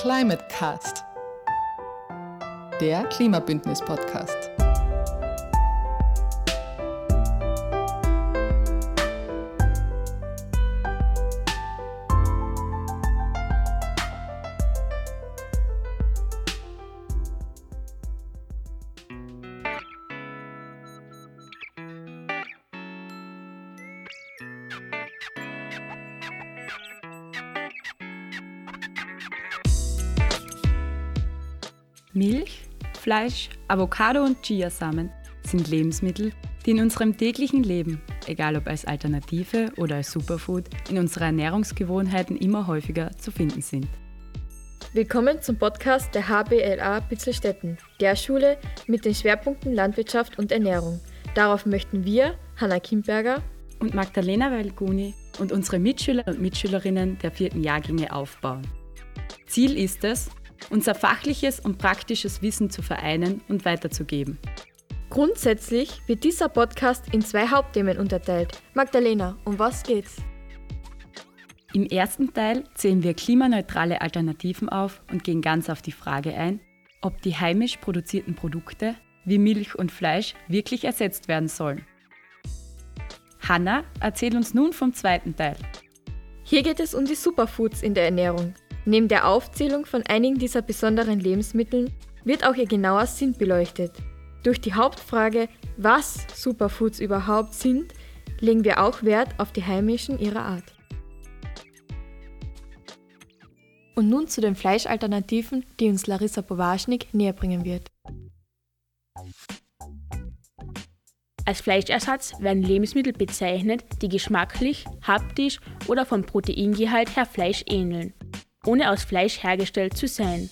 Climate Cast, der Klimabündnis-Podcast. Fleisch, Avocado und Chiasamen sind Lebensmittel, die in unserem täglichen Leben, egal ob als Alternative oder als Superfood, in unseren Ernährungsgewohnheiten immer häufiger zu finden sind. Willkommen zum Podcast der HBLA Pitzelstetten, der Schule mit den Schwerpunkten Landwirtschaft und Ernährung. Darauf möchten wir, Hanna Kimberger und Magdalena Valguni und unsere Mitschüler und Mitschülerinnen der vierten Jahrgänge aufbauen. Ziel ist es, unser fachliches und praktisches Wissen zu vereinen und weiterzugeben. Grundsätzlich wird dieser Podcast in zwei Hauptthemen unterteilt. Magdalena, um was geht's? Im ersten Teil zählen wir klimaneutrale Alternativen auf und gehen ganz auf die Frage ein, ob die heimisch produzierten Produkte wie Milch und Fleisch wirklich ersetzt werden sollen. Hanna erzählt uns nun vom zweiten Teil. Hier geht es um die Superfoods in der Ernährung. Neben der Aufzählung von einigen dieser besonderen Lebensmitteln wird auch ihr genauer Sinn beleuchtet. Durch die Hauptfrage, was Superfoods überhaupt sind, legen wir auch Wert auf die heimischen ihrer Art. Und nun zu den Fleischalternativen, die uns Larissa Powaschnik näherbringen wird. Als Fleischersatz werden Lebensmittel bezeichnet, die geschmacklich, haptisch oder vom Proteingehalt her Fleisch ähneln ohne aus Fleisch hergestellt zu sein.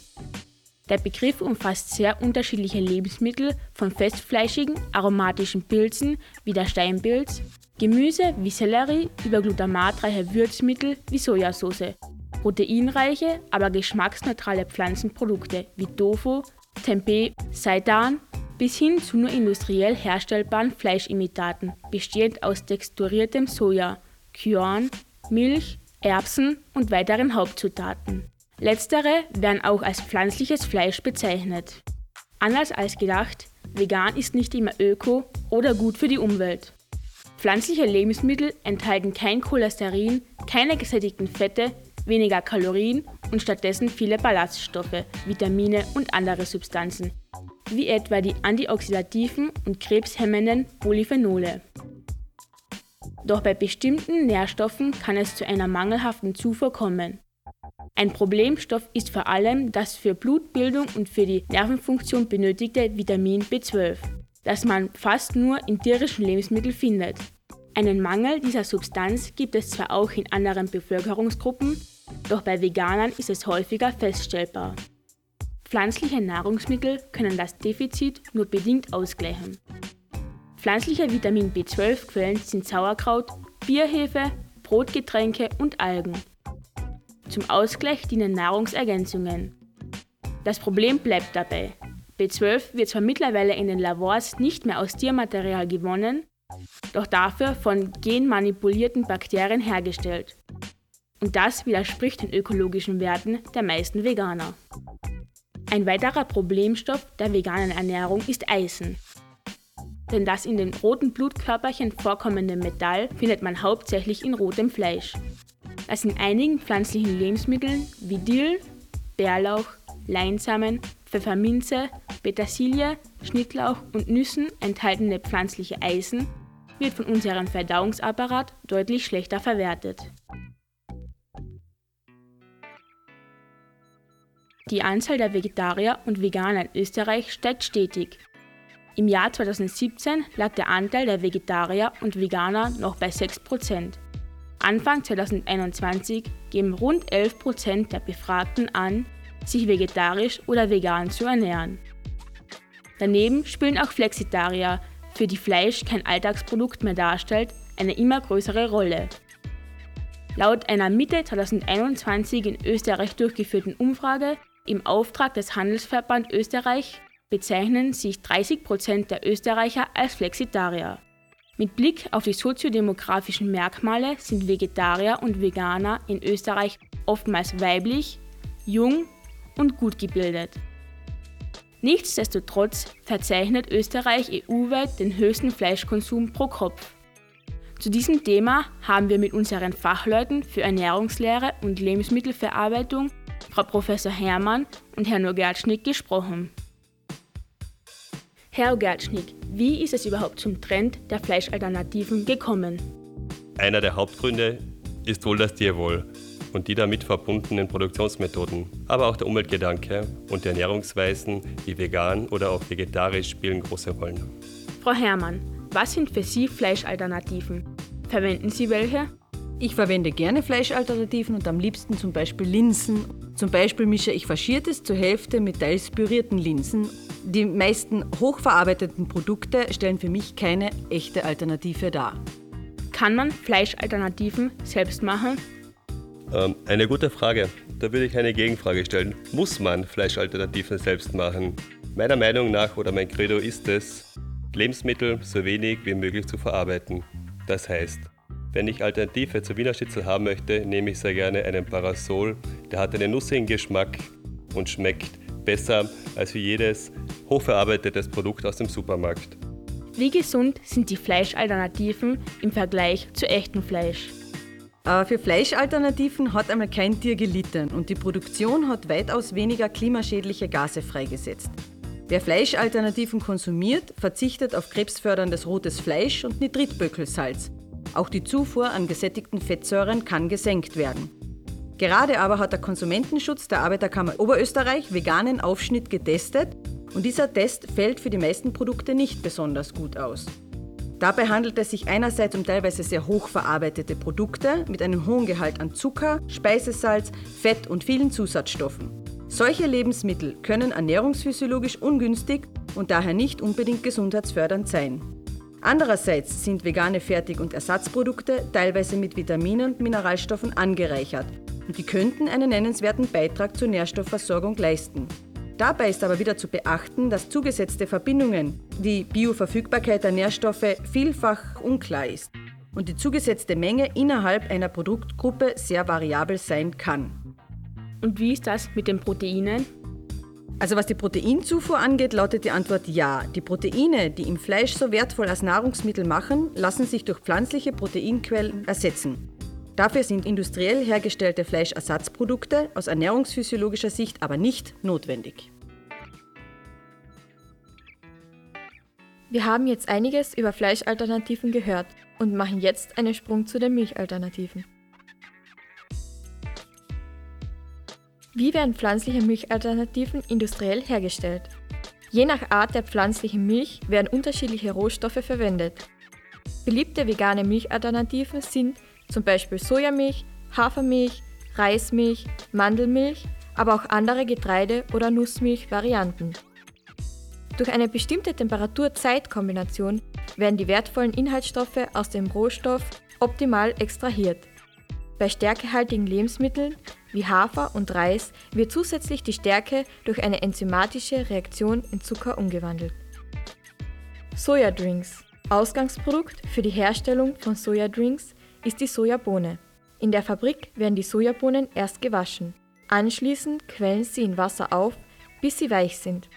Der Begriff umfasst sehr unterschiedliche Lebensmittel von festfleischigen, aromatischen Pilzen wie der Steinpilz, Gemüse wie Sellerie über glutamatreiche Würzmittel wie Sojasauce, proteinreiche, aber geschmacksneutrale Pflanzenprodukte wie Tofu, Tempeh, Seitan bis hin zu nur industriell herstellbaren Fleischimitaten, bestehend aus texturiertem Soja, Kyorn, Milch, Erbsen und weiteren Hauptzutaten. Letztere werden auch als pflanzliches Fleisch bezeichnet. Anders als gedacht, vegan ist nicht immer öko oder gut für die Umwelt. Pflanzliche Lebensmittel enthalten kein Cholesterin, keine gesättigten Fette, weniger Kalorien und stattdessen viele Ballaststoffe, Vitamine und andere Substanzen, wie etwa die antioxidativen und krebshemmenden Polyphenole. Doch bei bestimmten Nährstoffen kann es zu einer mangelhaften Zufuhr kommen. Ein Problemstoff ist vor allem das für Blutbildung und für die Nervenfunktion benötigte Vitamin B12, das man fast nur in tierischen Lebensmitteln findet. Einen Mangel dieser Substanz gibt es zwar auch in anderen Bevölkerungsgruppen, doch bei Veganern ist es häufiger feststellbar. Pflanzliche Nahrungsmittel können das Defizit nur bedingt ausgleichen. Pflanzliche Vitamin B12-Quellen sind Sauerkraut, Bierhefe, Brotgetränke und Algen. Zum Ausgleich dienen Nahrungsergänzungen. Das Problem bleibt dabei. B12 wird zwar mittlerweile in den Labors nicht mehr aus Tiermaterial gewonnen, doch dafür von genmanipulierten Bakterien hergestellt. Und das widerspricht den ökologischen Werten der meisten Veganer. Ein weiterer Problemstoff der veganen Ernährung ist Eisen. Denn das in den roten Blutkörperchen vorkommende Metall findet man hauptsächlich in rotem Fleisch. Das in einigen pflanzlichen Lebensmitteln wie Dill, Bärlauch, Leinsamen, Pfefferminze, Petersilie, Schnittlauch und Nüssen enthaltene pflanzliche Eisen wird von unserem Verdauungsapparat deutlich schlechter verwertet. Die Anzahl der Vegetarier und Veganer in Österreich steigt stetig. Im Jahr 2017 lag der Anteil der Vegetarier und Veganer noch bei 6%. Anfang 2021 geben rund 11% der Befragten an, sich vegetarisch oder vegan zu ernähren. Daneben spielen auch Flexitarier, für die Fleisch kein Alltagsprodukt mehr darstellt, eine immer größere Rolle. Laut einer Mitte 2021 in Österreich durchgeführten Umfrage im Auftrag des Handelsverband Österreich bezeichnen sich 30 Prozent der Österreicher als Flexitarier. Mit Blick auf die soziodemografischen Merkmale sind Vegetarier und Veganer in Österreich oftmals weiblich, jung, und gut gebildet. Nichtsdestotrotz verzeichnet Österreich EU-weit den höchsten Fleischkonsum pro Kopf. Zu diesem Thema haben wir mit unseren Fachleuten für Ernährungslehre und Lebensmittelverarbeitung, Frau Prof. Hermann und Herrn Ogertschnick, gesprochen. Herr Ogertschnick, wie ist es überhaupt zum Trend der Fleischalternativen gekommen? Einer der Hauptgründe ist wohl das Tierwohl und die damit verbundenen Produktionsmethoden, aber auch der Umweltgedanke und die Ernährungsweisen wie vegan oder auch vegetarisch spielen große Rollen. Frau Herrmann, was sind für Sie Fleischalternativen? Verwenden Sie welche? Ich verwende gerne Fleischalternativen und am liebsten zum Beispiel Linsen. Zum Beispiel mische ich Faschiertes zur Hälfte mit teils pürierten Linsen. Die meisten hochverarbeiteten Produkte stellen für mich keine echte Alternative dar. Kann man Fleischalternativen selbst machen? Ähm, eine gute Frage. Da würde ich eine Gegenfrage stellen. Muss man Fleischalternativen selbst machen? Meiner Meinung nach oder mein Credo ist es, Lebensmittel so wenig wie möglich zu verarbeiten. Das heißt, wenn ich Alternative zu Wiener Schnitzel haben möchte, nehme ich sehr gerne einen Parasol. Der hat einen nussigen Geschmack und schmeckt besser als wie jedes hochverarbeitetes Produkt aus dem Supermarkt. Wie gesund sind die Fleischalternativen im Vergleich zu echtem Fleisch? Äh, für Fleischalternativen hat einmal kein Tier gelitten und die Produktion hat weitaus weniger klimaschädliche Gase freigesetzt. Wer Fleischalternativen konsumiert, verzichtet auf krebsförderndes rotes Fleisch und Nitritböckelsalz. Auch die Zufuhr an gesättigten Fettsäuren kann gesenkt werden. Gerade aber hat der Konsumentenschutz der Arbeiterkammer Oberösterreich veganen Aufschnitt getestet und dieser Test fällt für die meisten Produkte nicht besonders gut aus. Dabei handelt es sich einerseits um teilweise sehr hoch verarbeitete Produkte mit einem hohen Gehalt an Zucker, Speisesalz, Fett und vielen Zusatzstoffen. Solche Lebensmittel können ernährungsphysiologisch ungünstig und daher nicht unbedingt gesundheitsfördernd sein. Andererseits sind vegane Fertig- und Ersatzprodukte teilweise mit Vitaminen und Mineralstoffen angereichert und die könnten einen nennenswerten Beitrag zur Nährstoffversorgung leisten. Dabei ist aber wieder zu beachten, dass zugesetzte Verbindungen, die Bioverfügbarkeit der Nährstoffe vielfach unklar ist und die zugesetzte Menge innerhalb einer Produktgruppe sehr variabel sein kann. Und wie ist das mit den Proteinen? Also was die Proteinzufuhr angeht, lautet die Antwort ja. Die Proteine, die im Fleisch so wertvoll als Nahrungsmittel machen, lassen sich durch pflanzliche Proteinquellen ersetzen. Dafür sind industriell hergestellte Fleischersatzprodukte aus ernährungsphysiologischer Sicht aber nicht notwendig. Wir haben jetzt einiges über Fleischalternativen gehört und machen jetzt einen Sprung zu den Milchalternativen. Wie werden pflanzliche Milchalternativen industriell hergestellt? Je nach Art der pflanzlichen Milch werden unterschiedliche Rohstoffe verwendet. Beliebte vegane Milchalternativen sind zum Beispiel Sojamilch, Hafermilch, Reismilch, Mandelmilch, aber auch andere Getreide- oder Nussmilch-Varianten. Durch eine bestimmte Temperatur-Zeit-Kombination werden die wertvollen Inhaltsstoffe aus dem Rohstoff optimal extrahiert. Bei stärkehaltigen Lebensmitteln wie Hafer und Reis wird zusätzlich die Stärke durch eine enzymatische Reaktion in Zucker umgewandelt. Sojadrinks. Ausgangsprodukt für die Herstellung von Sojadrinks ist die Sojabohne. In der Fabrik werden die Sojabohnen erst gewaschen. Anschließend quellen sie in Wasser auf, bis sie weich sind.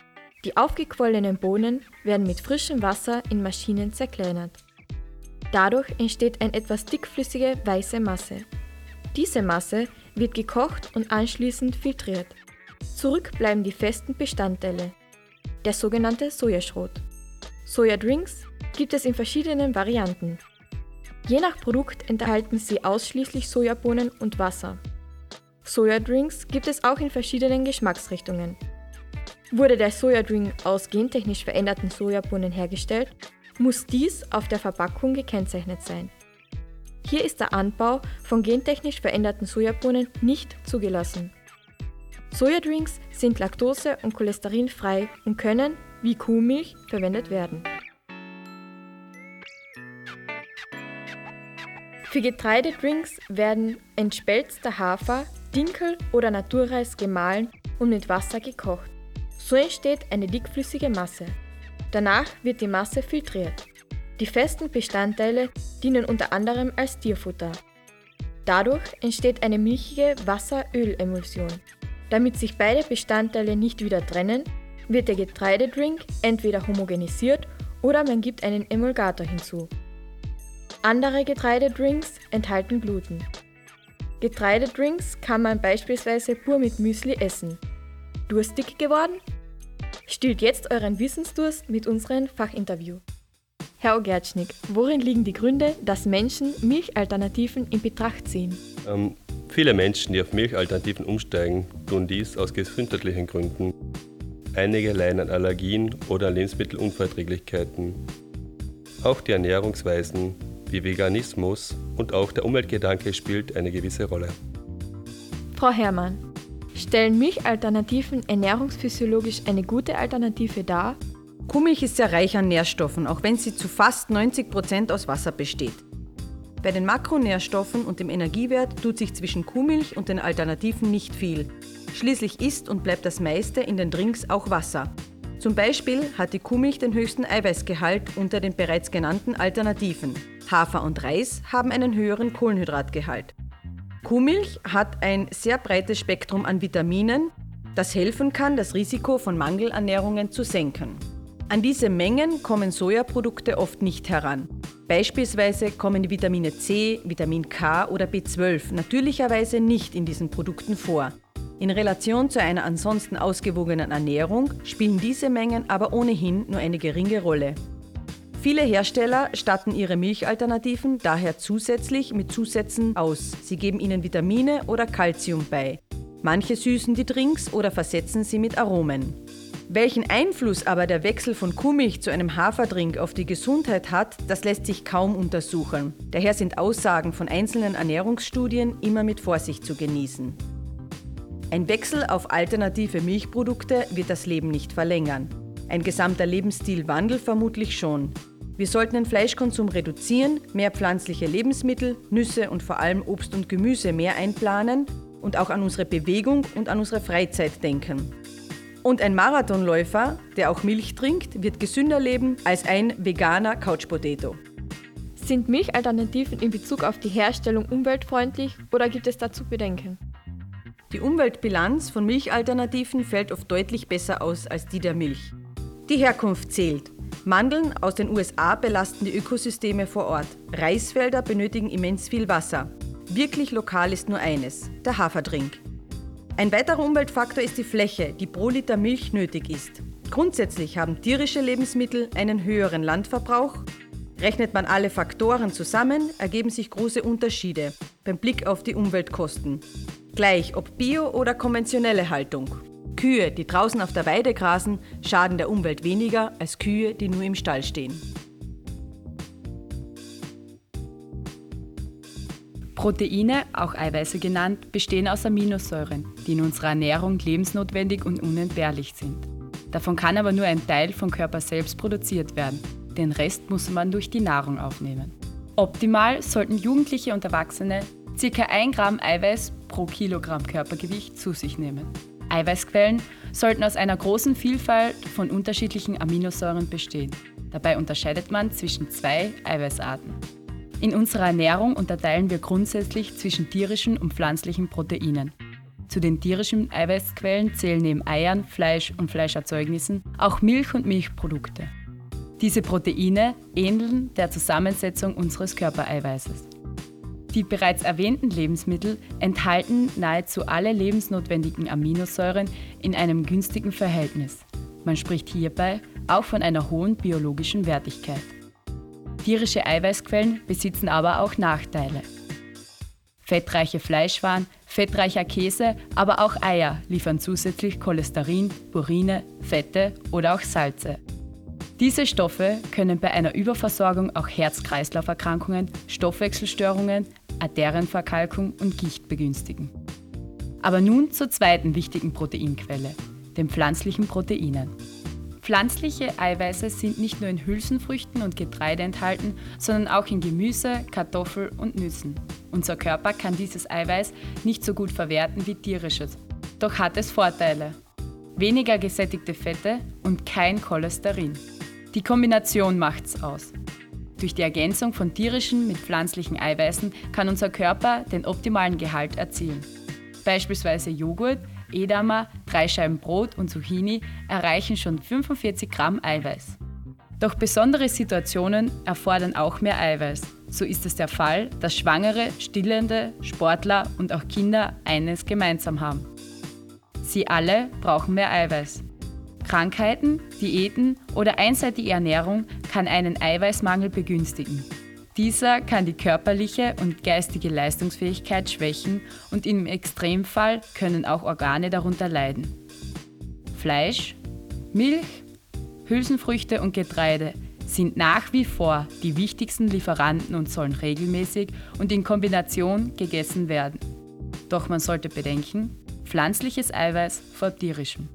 Die aufgequollenen Bohnen werden mit frischem Wasser in Maschinen zerkleinert. Dadurch entsteht eine etwas dickflüssige weiße Masse. Diese Masse wird gekocht und anschließend filtriert. Zurück bleiben die festen Bestandteile, der sogenannte Sojaschrot. Sojadrinks gibt es in verschiedenen Varianten. Je nach Produkt enthalten sie ausschließlich Sojabohnen und Wasser. Sojadrinks gibt es auch in verschiedenen Geschmacksrichtungen. Wurde der Sojadrink aus gentechnisch veränderten Sojabohnen hergestellt, muss dies auf der Verpackung gekennzeichnet sein. Hier ist der Anbau von gentechnisch veränderten Sojabohnen nicht zugelassen. Sojadrinks sind laktose- und cholesterinfrei und können, wie Kuhmilch, verwendet werden. Für Getreidedrinks werden entspelzter Hafer, Dinkel oder Naturreis gemahlen und mit Wasser gekocht. So entsteht eine dickflüssige Masse. Danach wird die Masse filtriert. Die festen Bestandteile dienen unter anderem als Tierfutter. Dadurch entsteht eine milchige Wasser-Öl-Emulsion. Damit sich beide Bestandteile nicht wieder trennen, wird der Getreidedrink entweder homogenisiert oder man gibt einen Emulgator hinzu. Andere Getreidedrinks enthalten Gluten. Getreidedrinks kann man beispielsweise pur mit Müsli essen. Durstig geworden? Stillt jetzt euren Wissensdurst mit unserem Fachinterview. Herr Ogertschnik, worin liegen die Gründe, dass Menschen Milchalternativen in Betracht ziehen? Ähm, viele Menschen, die auf Milchalternativen umsteigen, tun dies aus gesundheitlichen Gründen. Einige leiden an Allergien oder an Lebensmittelunverträglichkeiten. Auch die Ernährungsweisen wie Veganismus und auch der Umweltgedanke spielt eine gewisse Rolle. Frau Herrmann, stellen Milchalternativen ernährungsphysiologisch eine gute Alternative dar? Kuhmilch ist sehr reich an Nährstoffen, auch wenn sie zu fast 90 Prozent aus Wasser besteht. Bei den Makronährstoffen und dem Energiewert tut sich zwischen Kuhmilch und den Alternativen nicht viel. Schließlich ist und bleibt das meiste in den Drinks auch Wasser. Zum Beispiel hat die Kuhmilch den höchsten Eiweißgehalt unter den bereits genannten Alternativen. Hafer und Reis haben einen höheren Kohlenhydratgehalt. Kuhmilch hat ein sehr breites Spektrum an Vitaminen, das helfen kann, das Risiko von Mangelernährungen zu senken. An diese Mengen kommen Sojaprodukte oft nicht heran. Beispielsweise kommen die Vitamine C, Vitamin K oder B12 natürlicherweise nicht in diesen Produkten vor. In Relation zu einer ansonsten ausgewogenen Ernährung spielen diese Mengen aber ohnehin nur eine geringe Rolle. Viele Hersteller statten ihre Milchalternativen daher zusätzlich mit Zusätzen aus. Sie geben ihnen Vitamine oder Kalzium bei. Manche süßen die Drinks oder versetzen sie mit Aromen. Welchen Einfluss aber der Wechsel von Kuhmilch zu einem Haferdrink auf die Gesundheit hat, das lässt sich kaum untersuchen. Daher sind Aussagen von einzelnen Ernährungsstudien immer mit Vorsicht zu genießen. Ein Wechsel auf alternative Milchprodukte wird das Leben nicht verlängern. Ein gesamter Lebensstilwandel vermutlich schon. Wir sollten den Fleischkonsum reduzieren, mehr pflanzliche Lebensmittel, Nüsse und vor allem Obst und Gemüse mehr einplanen und auch an unsere Bewegung und an unsere Freizeit denken. Und ein Marathonläufer, der auch Milch trinkt, wird gesünder leben als ein veganer Couchpotato. Sind Milchalternativen in Bezug auf die Herstellung umweltfreundlich oder gibt es dazu Bedenken? Die Umweltbilanz von Milchalternativen fällt oft deutlich besser aus als die der Milch. Die Herkunft zählt. Mandeln aus den USA belasten die Ökosysteme vor Ort. Reisfelder benötigen immens viel Wasser. Wirklich lokal ist nur eines, der Haferdrink. Ein weiterer Umweltfaktor ist die Fläche, die pro Liter Milch nötig ist. Grundsätzlich haben tierische Lebensmittel einen höheren Landverbrauch. Rechnet man alle Faktoren zusammen, ergeben sich große Unterschiede beim Blick auf die Umweltkosten. Gleich ob Bio- oder konventionelle Haltung. Kühe, die draußen auf der Weide grasen, schaden der Umwelt weniger als Kühe, die nur im Stall stehen. Proteine, auch Eiweiße genannt, bestehen aus Aminosäuren, die in unserer Ernährung lebensnotwendig und unentbehrlich sind. Davon kann aber nur ein Teil vom Körper selbst produziert werden. Den Rest muss man durch die Nahrung aufnehmen. Optimal sollten Jugendliche und Erwachsene ca. 1 Gramm Eiweiß pro Kilogramm Körpergewicht zu sich nehmen. Eiweißquellen sollten aus einer großen Vielfalt von unterschiedlichen Aminosäuren bestehen. Dabei unterscheidet man zwischen zwei Eiweißarten. In unserer Ernährung unterteilen wir grundsätzlich zwischen tierischen und pflanzlichen Proteinen. Zu den tierischen Eiweißquellen zählen neben Eiern, Fleisch und Fleischerzeugnissen auch Milch und Milchprodukte. Diese Proteine ähneln der Zusammensetzung unseres Körpereiweißes. Die bereits erwähnten Lebensmittel enthalten nahezu alle lebensnotwendigen Aminosäuren in einem günstigen Verhältnis. Man spricht hierbei auch von einer hohen biologischen Wertigkeit. Tierische Eiweißquellen besitzen aber auch Nachteile. Fettreiche Fleischwaren, fettreicher Käse, aber auch Eier liefern zusätzlich Cholesterin, Purine, Fette oder auch Salze. Diese Stoffe können bei einer Überversorgung auch Herz-Kreislauf-Erkrankungen, Stoffwechselstörungen, Arterienverkalkung und Gicht begünstigen. Aber nun zur zweiten wichtigen Proteinquelle, den pflanzlichen Proteinen. Pflanzliche Eiweiße sind nicht nur in Hülsenfrüchten und Getreide enthalten, sondern auch in Gemüse, Kartoffel und Nüssen. Unser Körper kann dieses Eiweiß nicht so gut verwerten wie tierisches. Doch hat es Vorteile. Weniger gesättigte Fette und kein Cholesterin. Die Kombination macht's aus. Durch die Ergänzung von tierischen mit pflanzlichen Eiweißen kann unser Körper den optimalen Gehalt erzielen. Beispielsweise Joghurt Edamer, drei Scheiben Brot und Zucchini erreichen schon 45 Gramm Eiweiß. Doch besondere Situationen erfordern auch mehr Eiweiß. So ist es der Fall, dass Schwangere, Stillende, Sportler und auch Kinder eines gemeinsam haben. Sie alle brauchen mehr Eiweiß. Krankheiten, Diäten oder einseitige Ernährung kann einen Eiweißmangel begünstigen. Dieser kann die körperliche und geistige Leistungsfähigkeit schwächen und im Extremfall können auch Organe darunter leiden. Fleisch, Milch, Hülsenfrüchte und Getreide sind nach wie vor die wichtigsten Lieferanten und sollen regelmäßig und in Kombination gegessen werden. Doch man sollte bedenken, pflanzliches Eiweiß vor tierischem.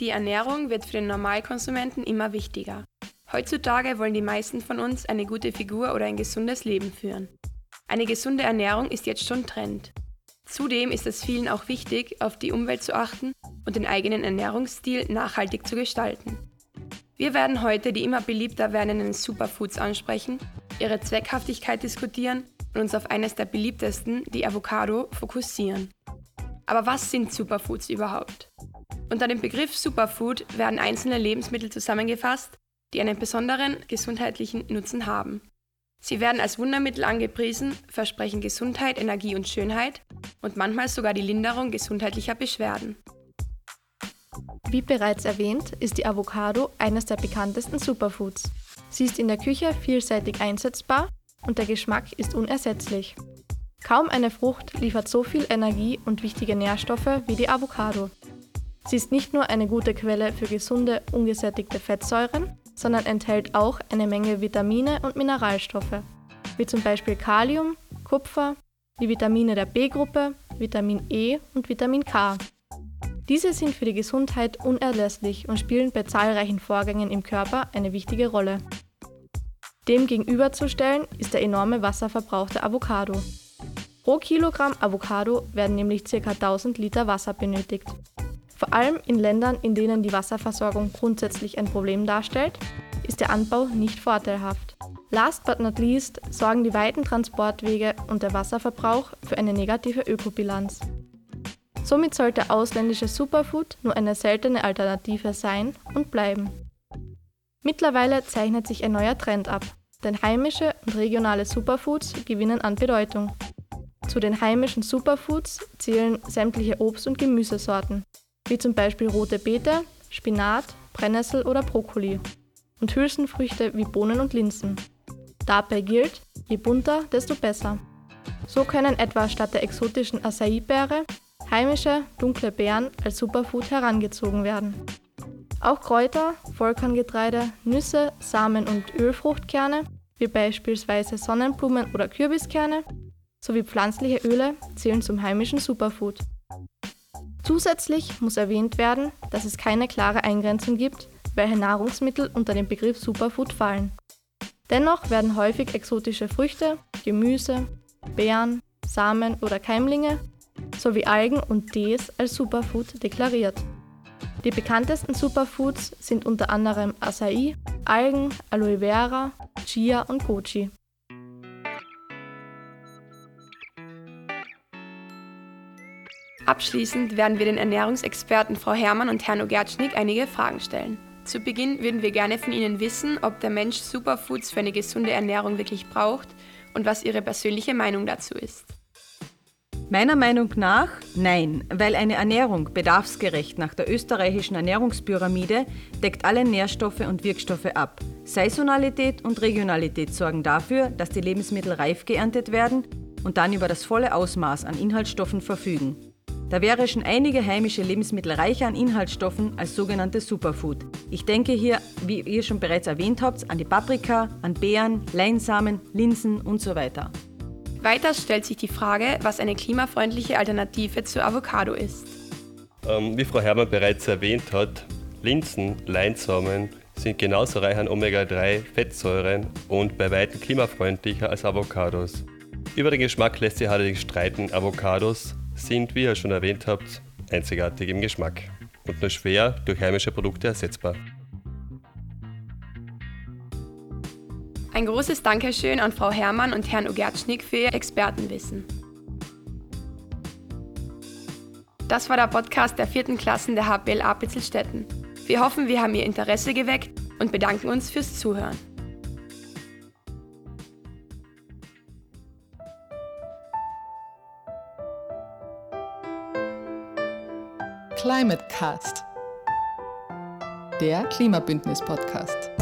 Die Ernährung wird für den Normalkonsumenten immer wichtiger. Heutzutage wollen die meisten von uns eine gute Figur oder ein gesundes Leben führen. Eine gesunde Ernährung ist jetzt schon Trend. Zudem ist es vielen auch wichtig, auf die Umwelt zu achten und den eigenen Ernährungsstil nachhaltig zu gestalten. Wir werden heute die immer beliebter werdenden Superfoods ansprechen, ihre Zweckhaftigkeit diskutieren und uns auf eines der beliebtesten, die Avocado, fokussieren. Aber was sind Superfoods überhaupt? Unter dem Begriff Superfood werden einzelne Lebensmittel zusammengefasst, die einen besonderen gesundheitlichen Nutzen haben. Sie werden als Wundermittel angepriesen, versprechen Gesundheit, Energie und Schönheit und manchmal sogar die Linderung gesundheitlicher Beschwerden. Wie bereits erwähnt, ist die Avocado eines der bekanntesten Superfoods. Sie ist in der Küche vielseitig einsetzbar und der Geschmack ist unersetzlich. Kaum eine Frucht liefert so viel Energie und wichtige Nährstoffe wie die Avocado. Sie ist nicht nur eine gute Quelle für gesunde, ungesättigte Fettsäuren, sondern enthält auch eine Menge Vitamine und Mineralstoffe, wie zum Beispiel Kalium, Kupfer, die Vitamine der B-Gruppe, Vitamin E und Vitamin K. Diese sind für die Gesundheit unerlässlich und spielen bei zahlreichen Vorgängen im Körper eine wichtige Rolle. Dem gegenüberzustellen ist der enorme Wasserverbrauch der Avocado. Pro Kilogramm Avocado werden nämlich ca. 1000 Liter Wasser benötigt. Vor allem in Ländern, in denen die Wasserversorgung grundsätzlich ein Problem darstellt, ist der Anbau nicht vorteilhaft. Last but not least sorgen die weiten Transportwege und der Wasserverbrauch für eine negative Ökobilanz. Somit sollte ausländisches Superfood nur eine seltene Alternative sein und bleiben. Mittlerweile zeichnet sich ein neuer Trend ab, denn heimische und regionale Superfoods gewinnen an Bedeutung. Zu den heimischen Superfoods zählen sämtliche Obst- und Gemüsesorten, wie zum Beispiel rote Beete, Spinat, Brennnessel oder Brokkoli und Hülsenfrüchte wie Bohnen und Linsen. Dabei gilt, je bunter, desto besser. So können etwa statt der exotischen Acai-Beere heimische, dunkle Beeren als Superfood herangezogen werden. Auch Kräuter, Vollkorngetreide, Nüsse, Samen und Ölfruchtkerne, wie beispielsweise Sonnenblumen- oder Kürbiskerne, sowie pflanzliche Öle zählen zum heimischen Superfood. Zusätzlich muss erwähnt werden, dass es keine klare Eingrenzung gibt, welche Nahrungsmittel unter den Begriff Superfood fallen. Dennoch werden häufig exotische Früchte, Gemüse, Beeren, Samen oder Keimlinge sowie Algen und Tees als Superfood deklariert. Die bekanntesten Superfoods sind unter anderem Acai, Algen, Aloe Vera, Chia und Goji. Abschließend werden wir den Ernährungsexperten Frau Hermann und Herrn Ogertschnik einige Fragen stellen. Zu Beginn würden wir gerne von Ihnen wissen, ob der Mensch Superfoods für eine gesunde Ernährung wirklich braucht und was Ihre persönliche Meinung dazu ist. Meiner Meinung nach nein, weil eine Ernährung bedarfsgerecht nach der österreichischen Ernährungspyramide deckt alle Nährstoffe und Wirkstoffe ab. Saisonalität und Regionalität sorgen dafür, dass die Lebensmittel reif geerntet werden und dann über das volle Ausmaß an Inhaltsstoffen verfügen. Da wäre schon einige heimische Lebensmittel reicher an Inhaltsstoffen als sogenannte Superfood. Ich denke hier, wie ihr schon bereits erwähnt habt, an die Paprika, an Beeren, Leinsamen, Linsen und so weiter. Weiter stellt sich die Frage, was eine klimafreundliche Alternative zur Avocado ist. Ähm, wie Frau Herrmann bereits erwähnt hat, Linsen, Leinsamen sind genauso reich an Omega-3-Fettsäuren und bei weitem klimafreundlicher als Avocados. Über den Geschmack lässt sich allerdings streiten. Avocados sind, wie ihr schon erwähnt habt, einzigartig im Geschmack und nur schwer durch heimische Produkte ersetzbar. Ein großes Dankeschön an Frau Herrmann und Herrn Ogertschnik für ihr Expertenwissen. Das war der Podcast der vierten Klassen der HBL Apitzelstetten. Wir hoffen, wir haben Ihr Interesse geweckt und bedanken uns fürs Zuhören. Climate der Klimabündnis-Podcast.